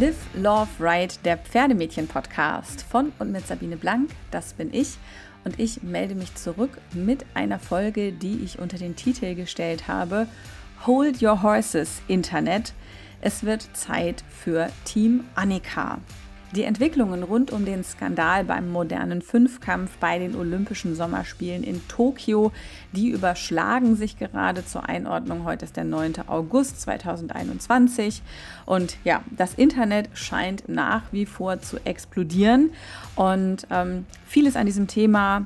Live, Love, Ride, der Pferdemädchen-Podcast von und mit Sabine Blank, das bin ich. Und ich melde mich zurück mit einer Folge, die ich unter den Titel gestellt habe: Hold Your Horses Internet. Es wird Zeit für Team Annika. Die Entwicklungen rund um den Skandal beim modernen Fünfkampf bei den Olympischen Sommerspielen in Tokio, die überschlagen sich gerade zur Einordnung. Heute ist der 9. August 2021 und ja, das Internet scheint nach wie vor zu explodieren und ähm, vieles an diesem Thema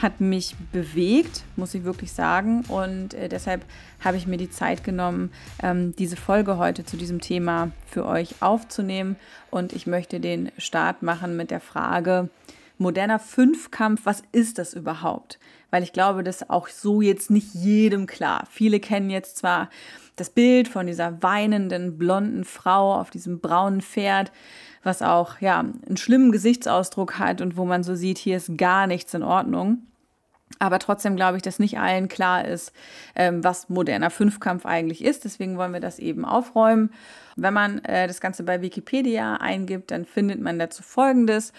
hat mich bewegt, muss ich wirklich sagen. Und äh, deshalb habe ich mir die Zeit genommen, ähm, diese Folge heute zu diesem Thema für euch aufzunehmen. Und ich möchte den Start machen mit der Frage, moderner Fünfkampf, was ist das überhaupt? Weil ich glaube, das ist auch so jetzt nicht jedem klar. Viele kennen jetzt zwar das Bild von dieser weinenden, blonden Frau auf diesem braunen Pferd, was auch ja einen schlimmen Gesichtsausdruck hat und wo man so sieht, hier ist gar nichts in Ordnung. Aber trotzdem glaube ich, dass nicht allen klar ist, ähm, was moderner Fünfkampf eigentlich ist. Deswegen wollen wir das eben aufräumen. Wenn man äh, das Ganze bei Wikipedia eingibt, dann findet man dazu Folgendes.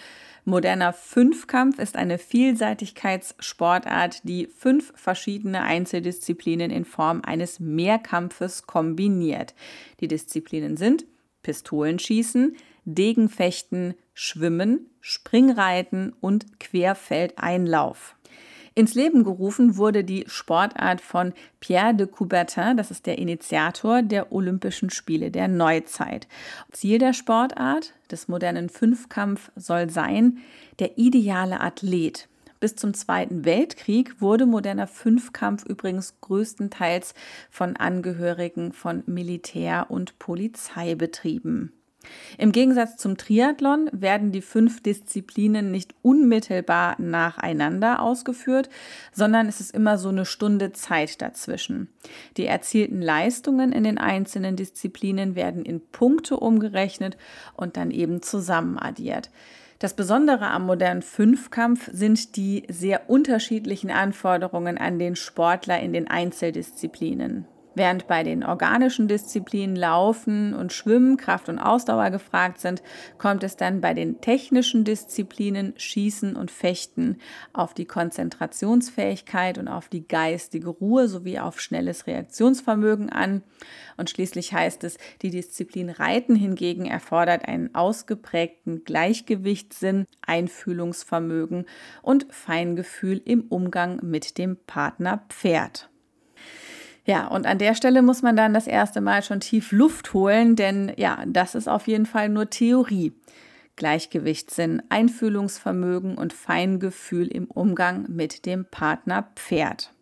Moderner Fünfkampf ist eine Vielseitigkeitssportart, die fünf verschiedene Einzeldisziplinen in Form eines Mehrkampfes kombiniert. Die Disziplinen sind Pistolenschießen, Degenfechten, Schwimmen, Springreiten und Querfeldeinlauf. Ins Leben gerufen wurde die Sportart von Pierre de Coubertin, das ist der Initiator der Olympischen Spiele der Neuzeit. Ziel der Sportart, des modernen Fünfkampf, soll sein, der ideale Athlet. Bis zum Zweiten Weltkrieg wurde moderner Fünfkampf übrigens größtenteils von Angehörigen von Militär und Polizei betrieben. Im Gegensatz zum Triathlon werden die fünf Disziplinen nicht unmittelbar nacheinander ausgeführt, sondern es ist immer so eine Stunde Zeit dazwischen. Die erzielten Leistungen in den einzelnen Disziplinen werden in Punkte umgerechnet und dann eben zusammenaddiert. Das Besondere am modernen Fünfkampf sind die sehr unterschiedlichen Anforderungen an den Sportler in den Einzeldisziplinen. Während bei den organischen Disziplinen Laufen und Schwimmen Kraft und Ausdauer gefragt sind, kommt es dann bei den technischen Disziplinen Schießen und Fechten auf die Konzentrationsfähigkeit und auf die geistige Ruhe sowie auf schnelles Reaktionsvermögen an. Und schließlich heißt es, die Disziplin Reiten hingegen erfordert einen ausgeprägten Gleichgewichtssinn, Einfühlungsvermögen und Feingefühl im Umgang mit dem Partner Pferd. Ja, und an der Stelle muss man dann das erste Mal schon tief Luft holen, denn ja, das ist auf jeden Fall nur Theorie. Gleichgewichtssinn, Einfühlungsvermögen und Feingefühl im Umgang mit dem Partner Pferd.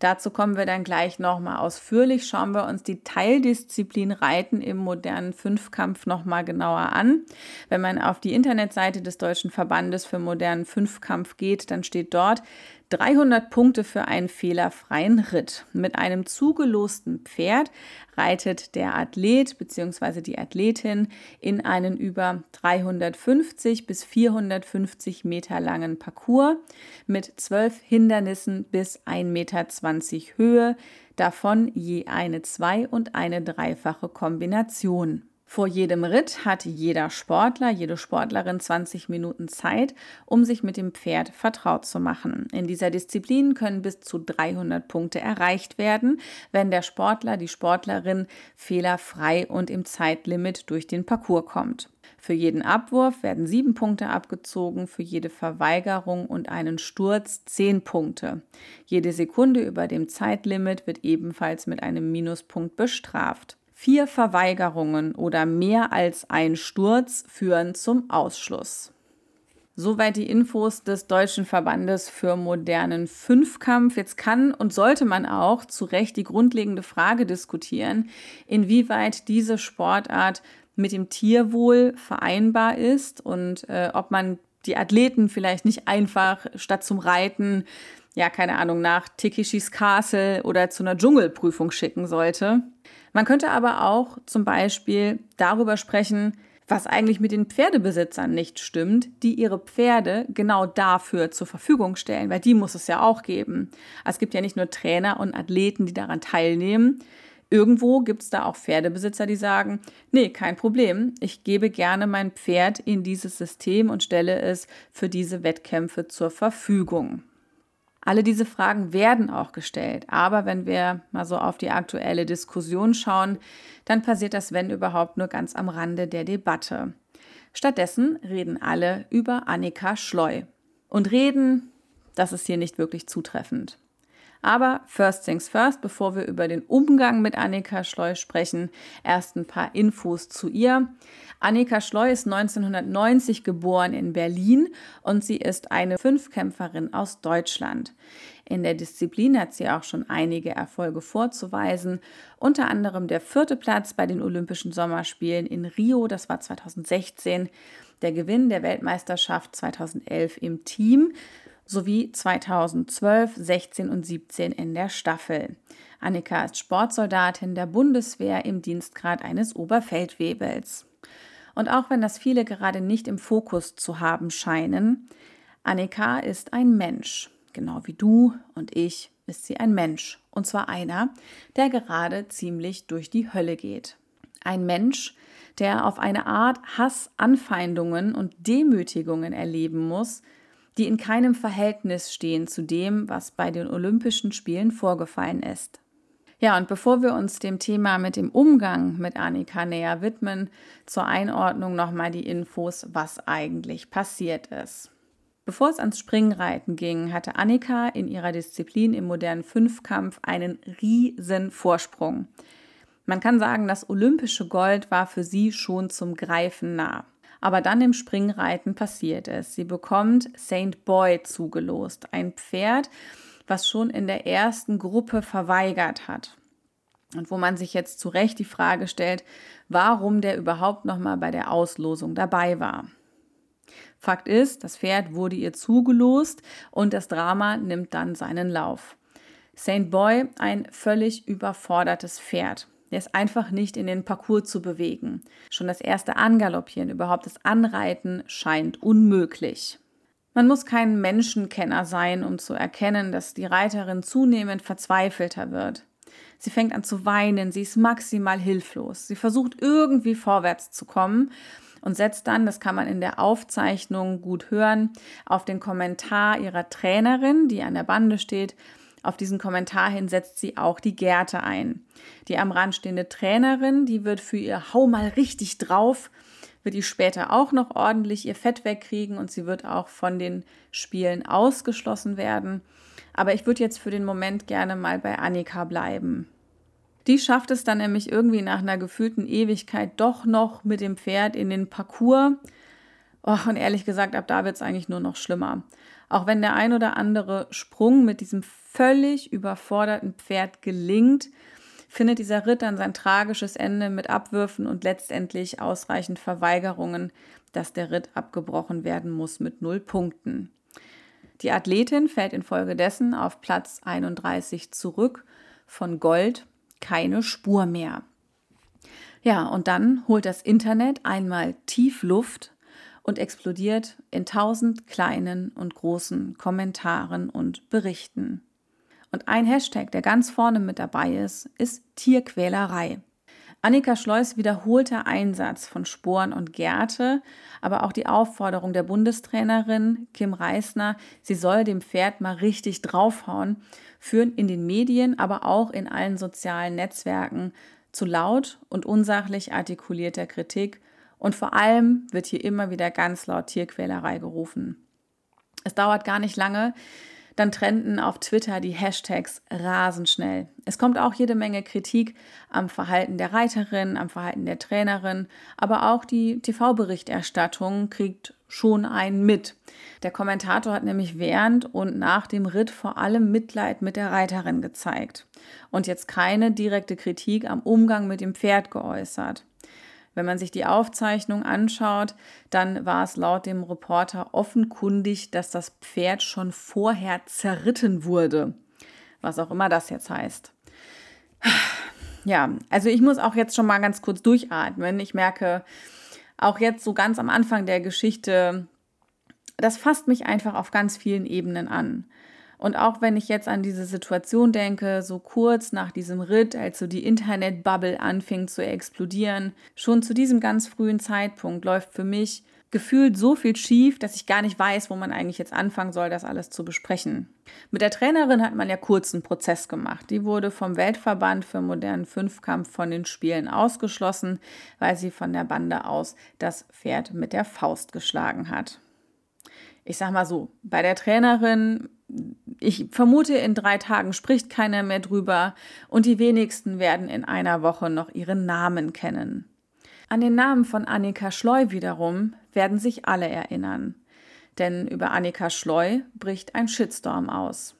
Dazu kommen wir dann gleich nochmal ausführlich. Schauen wir uns die Teildisziplin Reiten im modernen Fünfkampf nochmal genauer an. Wenn man auf die Internetseite des Deutschen Verbandes für modernen Fünfkampf geht, dann steht dort, 300 Punkte für einen fehlerfreien Ritt. Mit einem zugelosten Pferd reitet der Athlet bzw. die Athletin in einen über 350 bis 450 Meter langen Parcours mit zwölf Hindernissen bis 1,20 Meter Höhe, davon je eine zwei- und eine dreifache Kombination. Vor jedem Ritt hat jeder Sportler, jede Sportlerin 20 Minuten Zeit, um sich mit dem Pferd vertraut zu machen. In dieser Disziplin können bis zu 300 Punkte erreicht werden, wenn der Sportler, die Sportlerin fehlerfrei und im Zeitlimit durch den Parcours kommt. Für jeden Abwurf werden sieben Punkte abgezogen, für jede Verweigerung und einen Sturz zehn Punkte. Jede Sekunde über dem Zeitlimit wird ebenfalls mit einem Minuspunkt bestraft. Vier Verweigerungen oder mehr als ein Sturz führen zum Ausschluss. Soweit die Infos des Deutschen Verbandes für modernen Fünfkampf. Jetzt kann und sollte man auch zu Recht die grundlegende Frage diskutieren, inwieweit diese Sportart mit dem Tierwohl vereinbar ist und äh, ob man die Athleten vielleicht nicht einfach statt zum Reiten, ja, keine Ahnung, nach Tikishis Castle oder zu einer Dschungelprüfung schicken sollte. Man könnte aber auch zum Beispiel darüber sprechen, was eigentlich mit den Pferdebesitzern nicht stimmt, die ihre Pferde genau dafür zur Verfügung stellen, weil die muss es ja auch geben. Es gibt ja nicht nur Trainer und Athleten, die daran teilnehmen, Irgendwo gibt es da auch Pferdebesitzer, die sagen, nee, kein Problem, ich gebe gerne mein Pferd in dieses System und stelle es für diese Wettkämpfe zur Verfügung. Alle diese Fragen werden auch gestellt, aber wenn wir mal so auf die aktuelle Diskussion schauen, dann passiert das, wenn überhaupt, nur ganz am Rande der Debatte. Stattdessen reden alle über Annika Schleu. Und reden, das ist hier nicht wirklich zutreffend. Aber first things first, bevor wir über den Umgang mit Annika Schleu sprechen, erst ein paar Infos zu ihr. Annika Schleu ist 1990 geboren in Berlin und sie ist eine Fünfkämpferin aus Deutschland. In der Disziplin hat sie auch schon einige Erfolge vorzuweisen, unter anderem der vierte Platz bei den Olympischen Sommerspielen in Rio, das war 2016, der Gewinn der Weltmeisterschaft 2011 im Team sowie 2012, 16 und 17 in der Staffel. Annika ist Sportsoldatin der Bundeswehr im Dienstgrad eines Oberfeldwebels. Und auch wenn das viele gerade nicht im Fokus zu haben scheinen, Annika ist ein Mensch. Genau wie du und ich ist sie ein Mensch. Und zwar einer, der gerade ziemlich durch die Hölle geht. Ein Mensch, der auf eine Art Hass, Anfeindungen und Demütigungen erleben muss, die in keinem Verhältnis stehen zu dem, was bei den Olympischen Spielen vorgefallen ist. Ja, und bevor wir uns dem Thema mit dem Umgang mit Annika näher widmen, zur Einordnung nochmal die Infos, was eigentlich passiert ist. Bevor es ans Springreiten ging, hatte Annika in ihrer Disziplin im modernen Fünfkampf einen riesen Vorsprung. Man kann sagen, das olympische Gold war für sie schon zum Greifen nah. Aber dann im Springreiten passiert es. Sie bekommt Saint Boy zugelost, ein Pferd, was schon in der ersten Gruppe verweigert hat. Und wo man sich jetzt zu Recht die Frage stellt, warum der überhaupt noch mal bei der Auslosung dabei war. Fakt ist, das Pferd wurde ihr zugelost und das Drama nimmt dann seinen Lauf. Saint Boy, ein völlig überfordertes Pferd. Der ist einfach nicht in den Parcours zu bewegen. Schon das erste Angaloppieren, überhaupt das Anreiten scheint unmöglich. Man muss kein Menschenkenner sein, um zu erkennen, dass die Reiterin zunehmend verzweifelter wird. Sie fängt an zu weinen, sie ist maximal hilflos. Sie versucht irgendwie vorwärts zu kommen und setzt dann, das kann man in der Aufzeichnung gut hören, auf den Kommentar ihrer Trainerin, die an der Bande steht, auf diesen Kommentar hin setzt sie auch die Gerte ein. Die am Rand stehende Trainerin, die wird für ihr Hau mal richtig drauf, wird die später auch noch ordentlich ihr Fett wegkriegen und sie wird auch von den Spielen ausgeschlossen werden. Aber ich würde jetzt für den Moment gerne mal bei Annika bleiben. Die schafft es dann nämlich irgendwie nach einer gefühlten Ewigkeit doch noch mit dem Pferd in den Parcours. Oh, und ehrlich gesagt, ab da wird es eigentlich nur noch schlimmer. Auch wenn der ein oder andere Sprung mit diesem völlig überforderten Pferd gelingt, findet dieser Ritt dann sein tragisches Ende mit Abwürfen und letztendlich ausreichend Verweigerungen, dass der Ritt abgebrochen werden muss mit null Punkten. Die Athletin fällt infolgedessen auf Platz 31 zurück, von Gold keine Spur mehr. Ja, und dann holt das Internet einmal tief Luft und explodiert in tausend kleinen und großen Kommentaren und Berichten. Und ein Hashtag, der ganz vorne mit dabei ist, ist Tierquälerei. Annika Schleus wiederholter Einsatz von Sporen und Gerte, aber auch die Aufforderung der Bundestrainerin Kim Reisner, sie soll dem Pferd mal richtig draufhauen, führen in den Medien, aber auch in allen sozialen Netzwerken zu laut und unsachlich artikulierter Kritik und vor allem wird hier immer wieder ganz laut Tierquälerei gerufen. Es dauert gar nicht lange, dann trenden auf Twitter die Hashtags rasend schnell. Es kommt auch jede Menge Kritik am Verhalten der Reiterin, am Verhalten der Trainerin, aber auch die TV-Berichterstattung kriegt schon einen mit. Der Kommentator hat nämlich während und nach dem Ritt vor allem Mitleid mit der Reiterin gezeigt und jetzt keine direkte Kritik am Umgang mit dem Pferd geäußert. Wenn man sich die Aufzeichnung anschaut, dann war es laut dem Reporter offenkundig, dass das Pferd schon vorher zerritten wurde. Was auch immer das jetzt heißt. Ja, also ich muss auch jetzt schon mal ganz kurz durchatmen. Ich merke auch jetzt so ganz am Anfang der Geschichte, das fasst mich einfach auf ganz vielen Ebenen an. Und auch wenn ich jetzt an diese Situation denke, so kurz nach diesem Ritt, als so die Internetbubble anfing zu explodieren, schon zu diesem ganz frühen Zeitpunkt läuft für mich gefühlt so viel schief, dass ich gar nicht weiß, wo man eigentlich jetzt anfangen soll, das alles zu besprechen. Mit der Trainerin hat man ja kurzen Prozess gemacht. Die wurde vom Weltverband für modernen Fünfkampf von den Spielen ausgeschlossen, weil sie von der Bande aus das Pferd mit der Faust geschlagen hat. Ich sag mal so, bei der Trainerin, ich vermute, in drei Tagen spricht keiner mehr drüber und die wenigsten werden in einer Woche noch ihren Namen kennen. An den Namen von Annika Schleu wiederum werden sich alle erinnern. Denn über Annika Schleu bricht ein Shitstorm aus.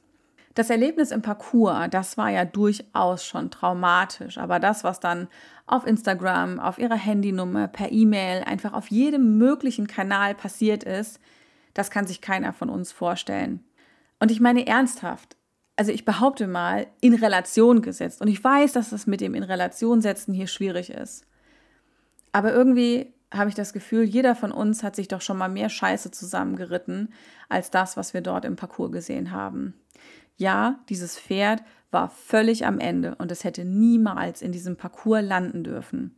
Das Erlebnis im Parcours, das war ja durchaus schon traumatisch, aber das, was dann auf Instagram, auf ihrer Handynummer, per E-Mail, einfach auf jedem möglichen Kanal passiert ist, das kann sich keiner von uns vorstellen. Und ich meine ernsthaft, also ich behaupte mal, in Relation gesetzt. Und ich weiß, dass das mit dem in Relation setzen hier schwierig ist. Aber irgendwie habe ich das Gefühl, jeder von uns hat sich doch schon mal mehr Scheiße zusammengeritten als das, was wir dort im Parcours gesehen haben. Ja, dieses Pferd war völlig am Ende und es hätte niemals in diesem Parcours landen dürfen.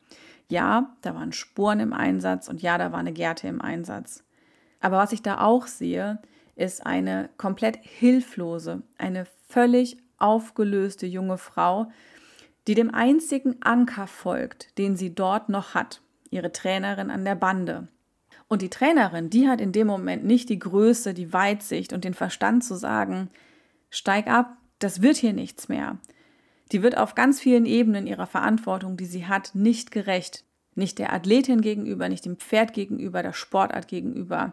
Ja, da waren Spuren im Einsatz und ja, da war eine Gerte im Einsatz. Aber was ich da auch sehe, ist eine komplett hilflose, eine völlig aufgelöste junge Frau, die dem einzigen Anker folgt, den sie dort noch hat, ihre Trainerin an der Bande. Und die Trainerin, die hat in dem Moment nicht die Größe, die Weitsicht und den Verstand zu sagen, steig ab, das wird hier nichts mehr. Die wird auf ganz vielen Ebenen ihrer Verantwortung, die sie hat, nicht gerecht. Nicht der Athletin gegenüber, nicht dem Pferd gegenüber, der Sportart gegenüber.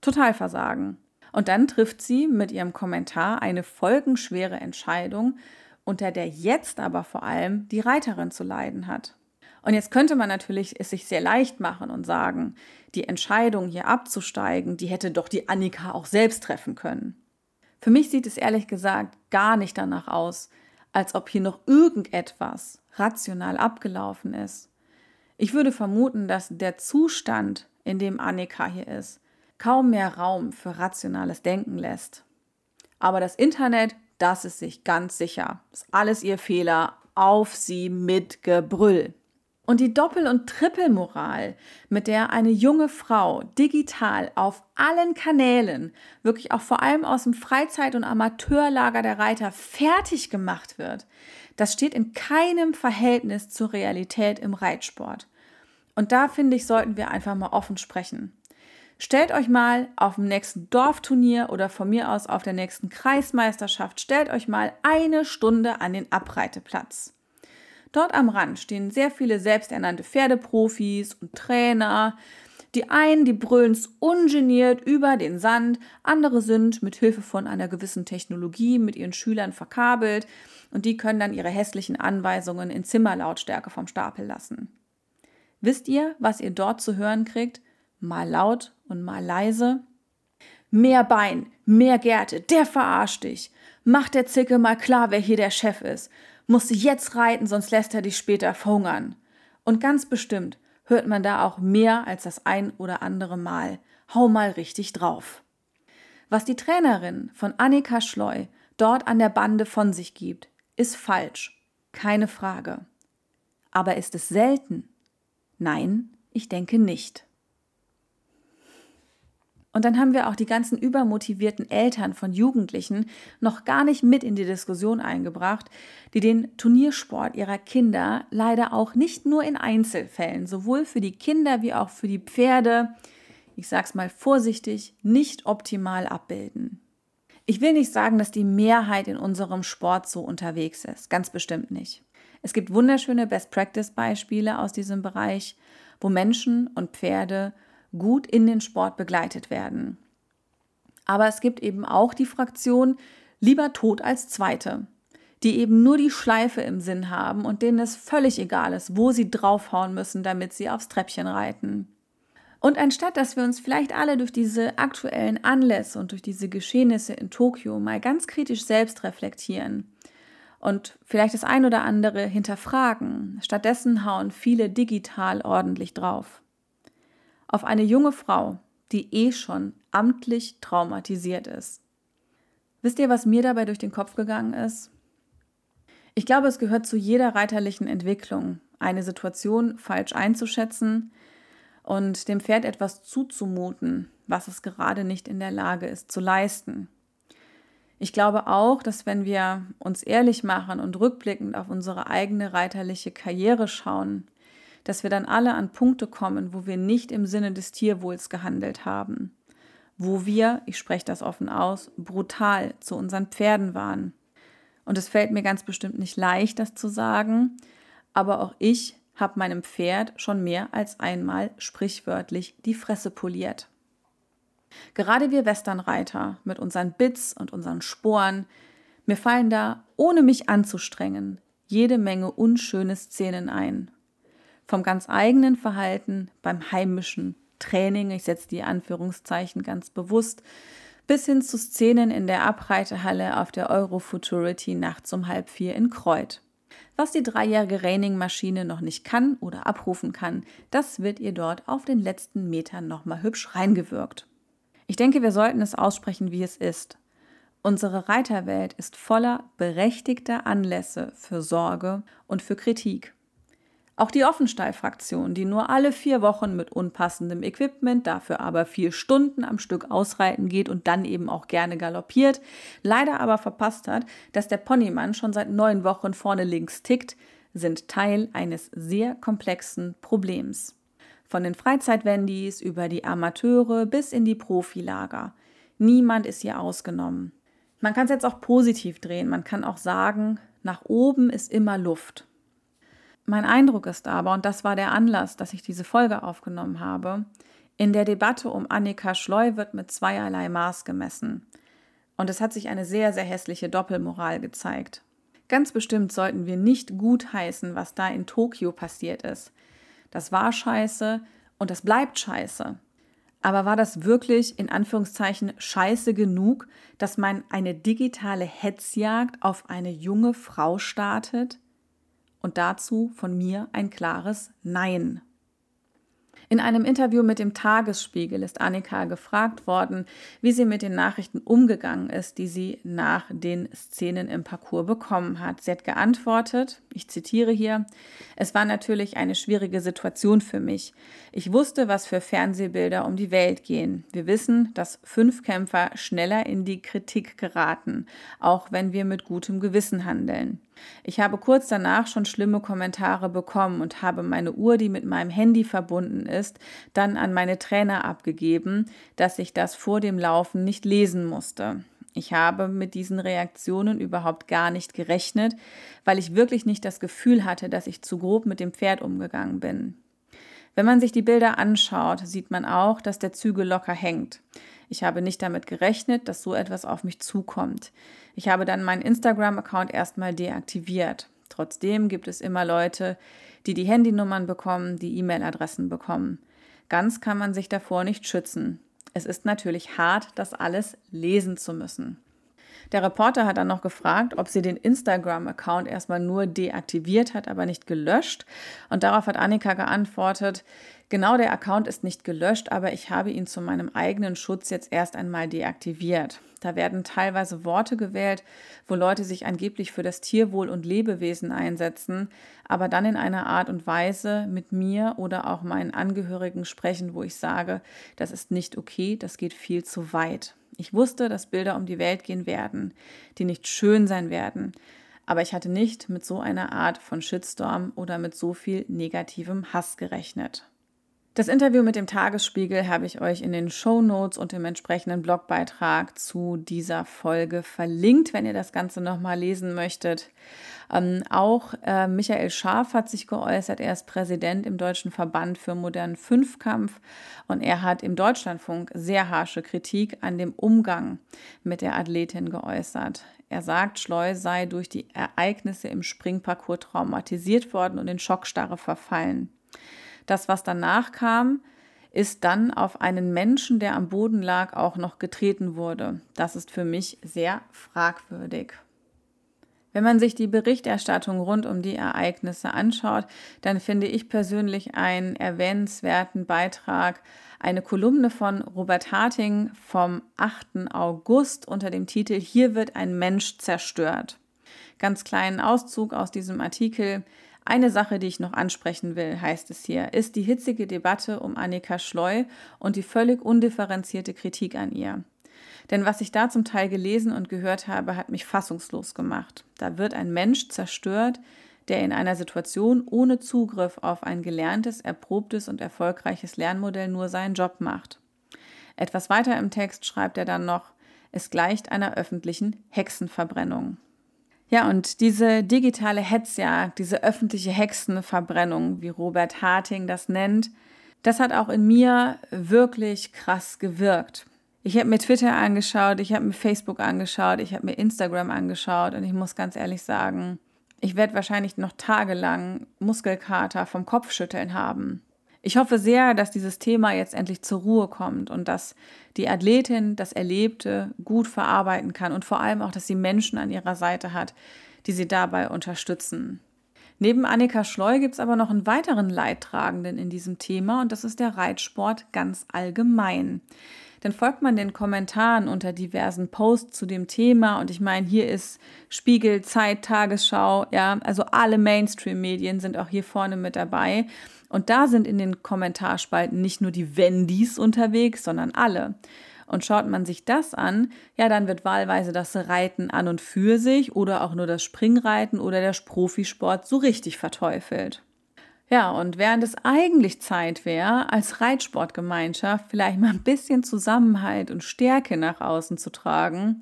Total versagen. Und dann trifft sie mit ihrem Kommentar eine folgenschwere Entscheidung, unter der jetzt aber vor allem die Reiterin zu leiden hat. Und jetzt könnte man natürlich es sich sehr leicht machen und sagen, die Entscheidung hier abzusteigen, die hätte doch die Annika auch selbst treffen können. Für mich sieht es ehrlich gesagt gar nicht danach aus, als ob hier noch irgendetwas rational abgelaufen ist. Ich würde vermuten, dass der Zustand, in dem Annika hier ist, kaum mehr Raum für rationales Denken lässt. Aber das Internet das ist sich ganz sicher. Ist alles ihr Fehler. Auf sie mit Gebrüll. Und die Doppel- und Trippelmoral, mit der eine junge Frau digital auf allen Kanälen, wirklich auch vor allem aus dem Freizeit- und Amateurlager der Reiter fertig gemacht wird, das steht in keinem Verhältnis zur Realität im Reitsport. Und da finde ich, sollten wir einfach mal offen sprechen. Stellt euch mal auf dem nächsten Dorfturnier oder von mir aus auf der nächsten Kreismeisterschaft, stellt euch mal eine Stunde an den Abreiteplatz. Dort am Rand stehen sehr viele selbsternannte Pferdeprofis und Trainer. Die einen, die brüllen ungeniert über den Sand, andere sind mit Hilfe von einer gewissen Technologie mit ihren Schülern verkabelt und die können dann ihre hässlichen Anweisungen in Zimmerlautstärke vom Stapel lassen. Wisst ihr, was ihr dort zu hören kriegt? Mal laut und mal leise. Mehr Bein, mehr Gärte, der verarscht dich. Mach der Zicke mal klar, wer hier der Chef ist. Musst du jetzt reiten, sonst lässt er dich später verhungern. Und ganz bestimmt hört man da auch mehr als das ein oder andere Mal. Hau mal richtig drauf. Was die Trainerin von Annika Schleu dort an der Bande von sich gibt, ist falsch. Keine Frage. Aber ist es selten? Nein, ich denke nicht. Und dann haben wir auch die ganzen übermotivierten Eltern von Jugendlichen noch gar nicht mit in die Diskussion eingebracht, die den Turniersport ihrer Kinder leider auch nicht nur in Einzelfällen, sowohl für die Kinder wie auch für die Pferde, ich sag's mal vorsichtig, nicht optimal abbilden. Ich will nicht sagen, dass die Mehrheit in unserem Sport so unterwegs ist, ganz bestimmt nicht. Es gibt wunderschöne Best-Practice-Beispiele aus diesem Bereich, wo Menschen und Pferde gut in den Sport begleitet werden. Aber es gibt eben auch die Fraktion lieber tot als zweite, die eben nur die Schleife im Sinn haben und denen es völlig egal ist, wo sie draufhauen müssen, damit sie aufs Treppchen reiten. Und anstatt dass wir uns vielleicht alle durch diese aktuellen Anlässe und durch diese Geschehnisse in Tokio mal ganz kritisch selbst reflektieren und vielleicht das ein oder andere hinterfragen, stattdessen hauen viele digital ordentlich drauf auf eine junge Frau, die eh schon amtlich traumatisiert ist. Wisst ihr, was mir dabei durch den Kopf gegangen ist? Ich glaube, es gehört zu jeder reiterlichen Entwicklung, eine Situation falsch einzuschätzen und dem Pferd etwas zuzumuten, was es gerade nicht in der Lage ist zu leisten. Ich glaube auch, dass wenn wir uns ehrlich machen und rückblickend auf unsere eigene reiterliche Karriere schauen, dass wir dann alle an Punkte kommen, wo wir nicht im Sinne des Tierwohls gehandelt haben, wo wir, ich spreche das offen aus, brutal zu unseren Pferden waren, und es fällt mir ganz bestimmt nicht leicht, das zu sagen, aber auch ich habe meinem Pferd schon mehr als einmal sprichwörtlich die Fresse poliert. Gerade wir Westernreiter mit unseren Bits und unseren Sporen, mir fallen da, ohne mich anzustrengen, jede Menge unschöne Szenen ein. Vom ganz eigenen Verhalten beim heimischen Training, ich setze die Anführungszeichen ganz bewusst, bis hin zu Szenen in der Abreitehalle auf der Eurofuturity nachts um halb vier in Kreuth. Was die dreijährige Raining-Maschine noch nicht kann oder abrufen kann, das wird ihr dort auf den letzten Metern nochmal hübsch reingewirkt. Ich denke, wir sollten es aussprechen, wie es ist. Unsere Reiterwelt ist voller berechtigter Anlässe für Sorge und für Kritik. Auch die Offenstall-Fraktion, die nur alle vier Wochen mit unpassendem Equipment, dafür aber vier Stunden am Stück ausreiten geht und dann eben auch gerne galoppiert, leider aber verpasst hat, dass der Ponymann schon seit neun Wochen vorne links tickt, sind Teil eines sehr komplexen Problems. Von den Freizeitwendis über die Amateure bis in die Profilager. Niemand ist hier ausgenommen. Man kann es jetzt auch positiv drehen. Man kann auch sagen, nach oben ist immer Luft. Mein Eindruck ist aber, und das war der Anlass, dass ich diese Folge aufgenommen habe, in der Debatte um Annika Schleu wird mit zweierlei Maß gemessen. Und es hat sich eine sehr, sehr hässliche Doppelmoral gezeigt. Ganz bestimmt sollten wir nicht gutheißen, was da in Tokio passiert ist. Das war scheiße und das bleibt scheiße. Aber war das wirklich in Anführungszeichen scheiße genug, dass man eine digitale Hetzjagd auf eine junge Frau startet? Und dazu von mir ein klares Nein. In einem Interview mit dem Tagesspiegel ist Annika gefragt worden, wie sie mit den Nachrichten umgegangen ist, die sie nach den Szenen im Parcours bekommen hat. Sie hat geantwortet, ich zitiere hier, es war natürlich eine schwierige Situation für mich. Ich wusste, was für Fernsehbilder um die Welt gehen. Wir wissen, dass fünf Kämpfer schneller in die Kritik geraten, auch wenn wir mit gutem Gewissen handeln. Ich habe kurz danach schon schlimme Kommentare bekommen und habe meine Uhr, die mit meinem Handy verbunden ist, dann an meine Trainer abgegeben, dass ich das vor dem Laufen nicht lesen musste. Ich habe mit diesen Reaktionen überhaupt gar nicht gerechnet, weil ich wirklich nicht das Gefühl hatte, dass ich zu grob mit dem Pferd umgegangen bin. Wenn man sich die Bilder anschaut, sieht man auch, dass der Zügel locker hängt. Ich habe nicht damit gerechnet, dass so etwas auf mich zukommt. Ich habe dann meinen Instagram-Account erstmal deaktiviert. Trotzdem gibt es immer Leute, die die Handynummern bekommen, die E-Mail-Adressen bekommen. Ganz kann man sich davor nicht schützen. Es ist natürlich hart, das alles lesen zu müssen. Der Reporter hat dann noch gefragt, ob sie den Instagram-Account erstmal nur deaktiviert hat, aber nicht gelöscht. Und darauf hat Annika geantwortet, genau der Account ist nicht gelöscht, aber ich habe ihn zu meinem eigenen Schutz jetzt erst einmal deaktiviert. Da werden teilweise Worte gewählt, wo Leute sich angeblich für das Tierwohl und Lebewesen einsetzen, aber dann in einer Art und Weise mit mir oder auch meinen Angehörigen sprechen, wo ich sage, das ist nicht okay, das geht viel zu weit. Ich wusste, dass Bilder um die Welt gehen werden, die nicht schön sein werden, aber ich hatte nicht mit so einer Art von Shitstorm oder mit so viel negativem Hass gerechnet. Das Interview mit dem Tagesspiegel habe ich euch in den Show Notes und im entsprechenden Blogbeitrag zu dieser Folge verlinkt, wenn ihr das Ganze nochmal lesen möchtet. Ähm, auch äh, Michael Scharf hat sich geäußert. Er ist Präsident im Deutschen Verband für modernen Fünfkampf und er hat im Deutschlandfunk sehr harsche Kritik an dem Umgang mit der Athletin geäußert. Er sagt, Schleu sei durch die Ereignisse im Springparcours traumatisiert worden und in Schockstarre verfallen. Das, was danach kam, ist dann auf einen Menschen, der am Boden lag, auch noch getreten wurde. Das ist für mich sehr fragwürdig. Wenn man sich die Berichterstattung rund um die Ereignisse anschaut, dann finde ich persönlich einen erwähnenswerten Beitrag, eine Kolumne von Robert Harting vom 8. August unter dem Titel Hier wird ein Mensch zerstört. Ganz kleinen Auszug aus diesem Artikel. Eine Sache, die ich noch ansprechen will, heißt es hier, ist die hitzige Debatte um Annika Schleu und die völlig undifferenzierte Kritik an ihr. Denn was ich da zum Teil gelesen und gehört habe, hat mich fassungslos gemacht. Da wird ein Mensch zerstört, der in einer Situation ohne Zugriff auf ein gelerntes, erprobtes und erfolgreiches Lernmodell nur seinen Job macht. Etwas weiter im Text schreibt er dann noch, es gleicht einer öffentlichen Hexenverbrennung. Ja, und diese digitale Hetzjagd, diese öffentliche Hexenverbrennung, wie Robert Harting das nennt, das hat auch in mir wirklich krass gewirkt. Ich habe mir Twitter angeschaut, ich habe mir Facebook angeschaut, ich habe mir Instagram angeschaut und ich muss ganz ehrlich sagen, ich werde wahrscheinlich noch tagelang Muskelkater vom Kopfschütteln haben. Ich hoffe sehr, dass dieses Thema jetzt endlich zur Ruhe kommt und dass die Athletin das Erlebte gut verarbeiten kann und vor allem auch, dass sie Menschen an ihrer Seite hat, die sie dabei unterstützen. Neben Annika Schleu gibt es aber noch einen weiteren Leidtragenden in diesem Thema und das ist der Reitsport ganz allgemein dann folgt man den Kommentaren unter diversen Posts zu dem Thema. Und ich meine, hier ist Spiegel, Zeit, Tagesschau, ja, also alle Mainstream-Medien sind auch hier vorne mit dabei. Und da sind in den Kommentarspalten nicht nur die Wendys unterwegs, sondern alle. Und schaut man sich das an, ja, dann wird wahlweise das Reiten an und für sich oder auch nur das Springreiten oder der Profisport so richtig verteufelt. Ja, und während es eigentlich Zeit wäre, als Reitsportgemeinschaft vielleicht mal ein bisschen Zusammenhalt und Stärke nach außen zu tragen,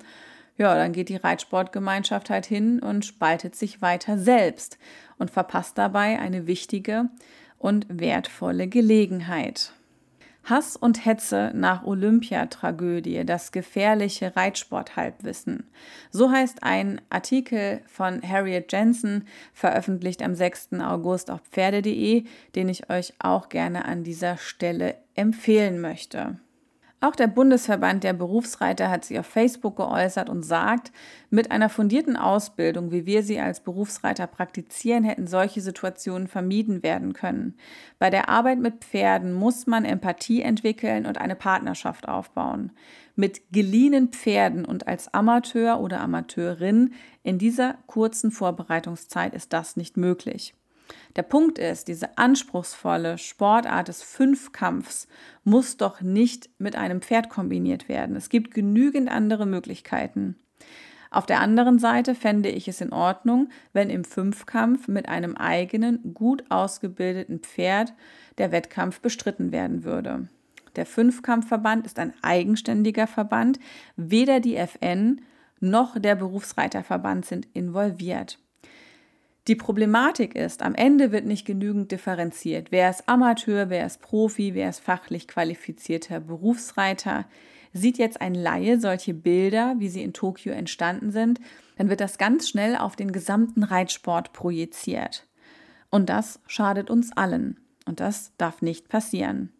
ja, dann geht die Reitsportgemeinschaft halt hin und spaltet sich weiter selbst und verpasst dabei eine wichtige und wertvolle Gelegenheit. Hass und Hetze nach Olympiatragödie, das gefährliche Reitsport-Halbwissen. So heißt ein Artikel von Harriet Jensen, veröffentlicht am 6. August auf Pferde.de, den ich euch auch gerne an dieser Stelle empfehlen möchte. Auch der Bundesverband der Berufsreiter hat sich auf Facebook geäußert und sagt, mit einer fundierten Ausbildung, wie wir sie als Berufsreiter praktizieren, hätten solche Situationen vermieden werden können. Bei der Arbeit mit Pferden muss man Empathie entwickeln und eine Partnerschaft aufbauen. Mit geliehenen Pferden und als Amateur oder Amateurin in dieser kurzen Vorbereitungszeit ist das nicht möglich. Der Punkt ist, diese anspruchsvolle Sportart des Fünfkampfs muss doch nicht mit einem Pferd kombiniert werden. Es gibt genügend andere Möglichkeiten. Auf der anderen Seite fände ich es in Ordnung, wenn im Fünfkampf mit einem eigenen, gut ausgebildeten Pferd der Wettkampf bestritten werden würde. Der Fünfkampfverband ist ein eigenständiger Verband, weder die FN noch der Berufsreiterverband sind involviert. Die Problematik ist, am Ende wird nicht genügend differenziert. Wer ist Amateur, wer ist Profi, wer ist fachlich qualifizierter Berufsreiter? Sieht jetzt ein Laie solche Bilder, wie sie in Tokio entstanden sind, dann wird das ganz schnell auf den gesamten Reitsport projiziert. Und das schadet uns allen. Und das darf nicht passieren.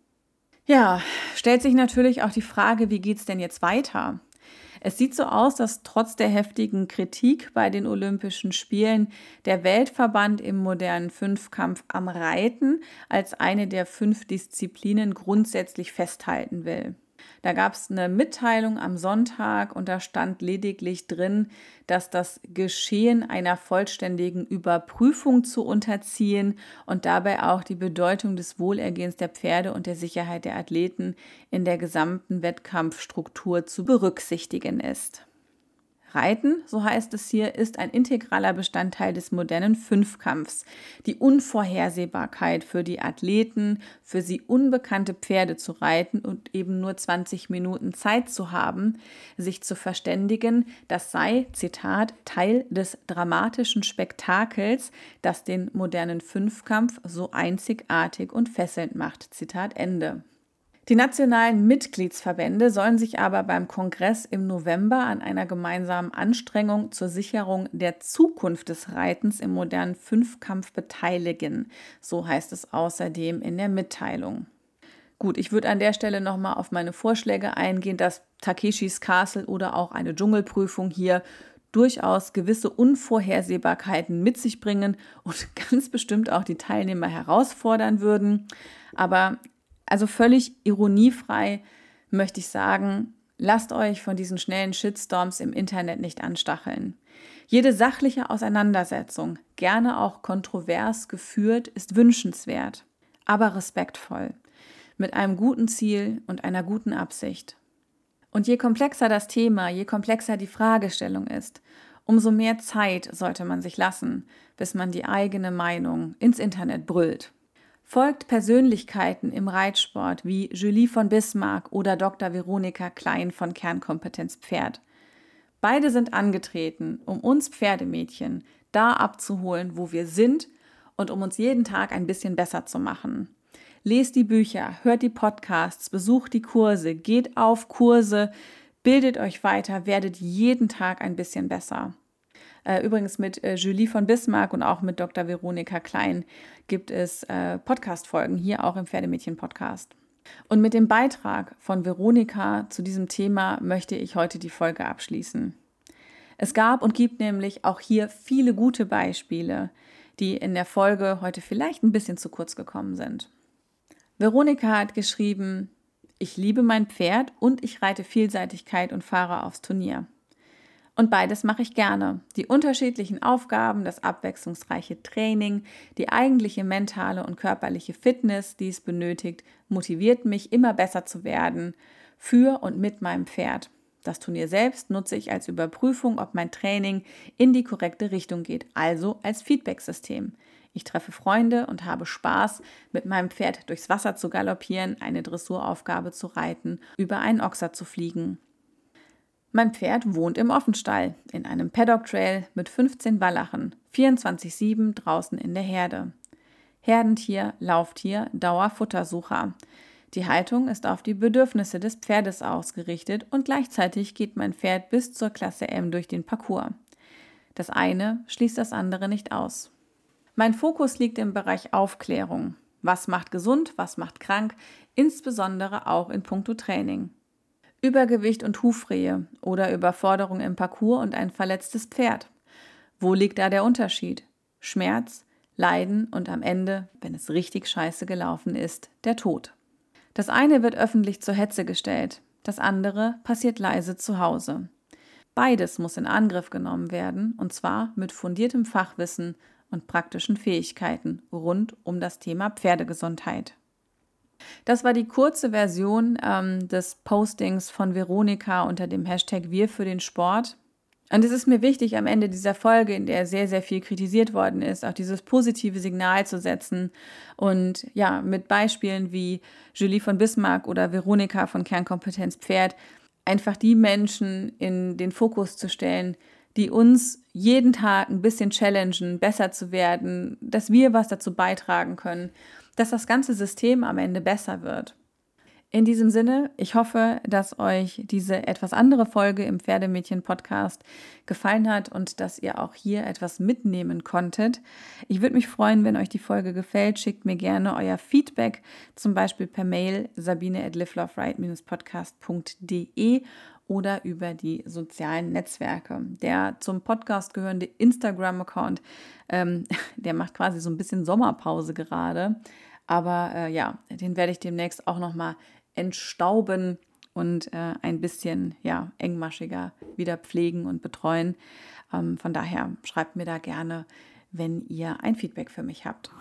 Ja, stellt sich natürlich auch die Frage, wie geht es denn jetzt weiter? Es sieht so aus, dass trotz der heftigen Kritik bei den Olympischen Spielen der Weltverband im modernen Fünfkampf am Reiten als eine der fünf Disziplinen grundsätzlich festhalten will. Da gab es eine Mitteilung am Sonntag und da stand lediglich drin, dass das Geschehen einer vollständigen Überprüfung zu unterziehen und dabei auch die Bedeutung des Wohlergehens der Pferde und der Sicherheit der Athleten in der gesamten Wettkampfstruktur zu berücksichtigen ist. Reiten, so heißt es hier, ist ein integraler Bestandteil des modernen Fünfkampfs. Die Unvorhersehbarkeit für die Athleten, für sie unbekannte Pferde zu reiten und eben nur 20 Minuten Zeit zu haben, sich zu verständigen, das sei, Zitat, Teil des dramatischen Spektakels, das den modernen Fünfkampf so einzigartig und fesselnd macht. Zitat Ende. Die nationalen Mitgliedsverbände sollen sich aber beim Kongress im November an einer gemeinsamen Anstrengung zur Sicherung der Zukunft des Reitens im modernen Fünfkampf beteiligen. So heißt es außerdem in der Mitteilung. Gut, ich würde an der Stelle nochmal auf meine Vorschläge eingehen, dass Takeshis Castle oder auch eine Dschungelprüfung hier durchaus gewisse Unvorhersehbarkeiten mit sich bringen und ganz bestimmt auch die Teilnehmer herausfordern würden. Aber also völlig ironiefrei möchte ich sagen, lasst euch von diesen schnellen Shitstorms im Internet nicht anstacheln. Jede sachliche Auseinandersetzung, gerne auch kontrovers geführt, ist wünschenswert, aber respektvoll, mit einem guten Ziel und einer guten Absicht. Und je komplexer das Thema, je komplexer die Fragestellung ist, umso mehr Zeit sollte man sich lassen, bis man die eigene Meinung ins Internet brüllt. Folgt Persönlichkeiten im Reitsport wie Julie von Bismarck oder Dr. Veronika Klein von Kernkompetenz Pferd. Beide sind angetreten, um uns Pferdemädchen da abzuholen, wo wir sind und um uns jeden Tag ein bisschen besser zu machen. Lest die Bücher, hört die Podcasts, besucht die Kurse, geht auf Kurse, bildet euch weiter, werdet jeden Tag ein bisschen besser. Äh, übrigens mit äh, Julie von Bismarck und auch mit Dr. Veronika Klein gibt es äh, Podcast-Folgen, hier auch im Pferdemädchen-Podcast. Und mit dem Beitrag von Veronika zu diesem Thema möchte ich heute die Folge abschließen. Es gab und gibt nämlich auch hier viele gute Beispiele, die in der Folge heute vielleicht ein bisschen zu kurz gekommen sind. Veronika hat geschrieben, ich liebe mein Pferd und ich reite Vielseitigkeit und fahre aufs Turnier. Und beides mache ich gerne. Die unterschiedlichen Aufgaben, das abwechslungsreiche Training, die eigentliche mentale und körperliche Fitness, die es benötigt, motiviert mich, immer besser zu werden für und mit meinem Pferd. Das Turnier selbst nutze ich als Überprüfung, ob mein Training in die korrekte Richtung geht, also als Feedbacksystem. Ich treffe Freunde und habe Spaß, mit meinem Pferd durchs Wasser zu galoppieren, eine Dressuraufgabe zu reiten, über einen Ochser zu fliegen. Mein Pferd wohnt im Offenstall, in einem Paddock-Trail mit 15 Wallachen, 24-7 draußen in der Herde. Herdentier, Lauftier, Dauerfuttersucher. Die Haltung ist auf die Bedürfnisse des Pferdes ausgerichtet und gleichzeitig geht mein Pferd bis zur Klasse M durch den Parcours. Das eine schließt das andere nicht aus. Mein Fokus liegt im Bereich Aufklärung. Was macht gesund, was macht krank, insbesondere auch in puncto Training. Übergewicht und Hufrehe oder Überforderung im Parcours und ein verletztes Pferd. Wo liegt da der Unterschied? Schmerz, Leiden und am Ende, wenn es richtig scheiße gelaufen ist, der Tod. Das eine wird öffentlich zur Hetze gestellt, das andere passiert leise zu Hause. Beides muss in Angriff genommen werden, und zwar mit fundiertem Fachwissen und praktischen Fähigkeiten rund um das Thema Pferdegesundheit. Das war die kurze Version ähm, des Postings von Veronika unter dem Hashtag Wir für den Sport. Und es ist mir wichtig, am Ende dieser Folge, in der sehr, sehr viel kritisiert worden ist, auch dieses positive Signal zu setzen und ja, mit Beispielen wie Julie von Bismarck oder Veronika von Kernkompetenz Pferd einfach die Menschen in den Fokus zu stellen, die uns jeden Tag ein bisschen challengen, besser zu werden, dass wir was dazu beitragen können dass das ganze System am Ende besser wird. In diesem Sinne, ich hoffe, dass euch diese etwas andere Folge im Pferdemädchen-Podcast gefallen hat und dass ihr auch hier etwas mitnehmen konntet. Ich würde mich freuen, wenn euch die Folge gefällt. Schickt mir gerne euer Feedback, zum Beispiel per Mail sabine at podcastde oder über die sozialen Netzwerke. Der zum Podcast gehörende Instagram-Account, ähm, der macht quasi so ein bisschen Sommerpause gerade. Aber äh, ja, den werde ich demnächst auch nochmal entstauben und äh, ein bisschen ja, engmaschiger wieder pflegen und betreuen. Ähm, von daher schreibt mir da gerne, wenn ihr ein Feedback für mich habt.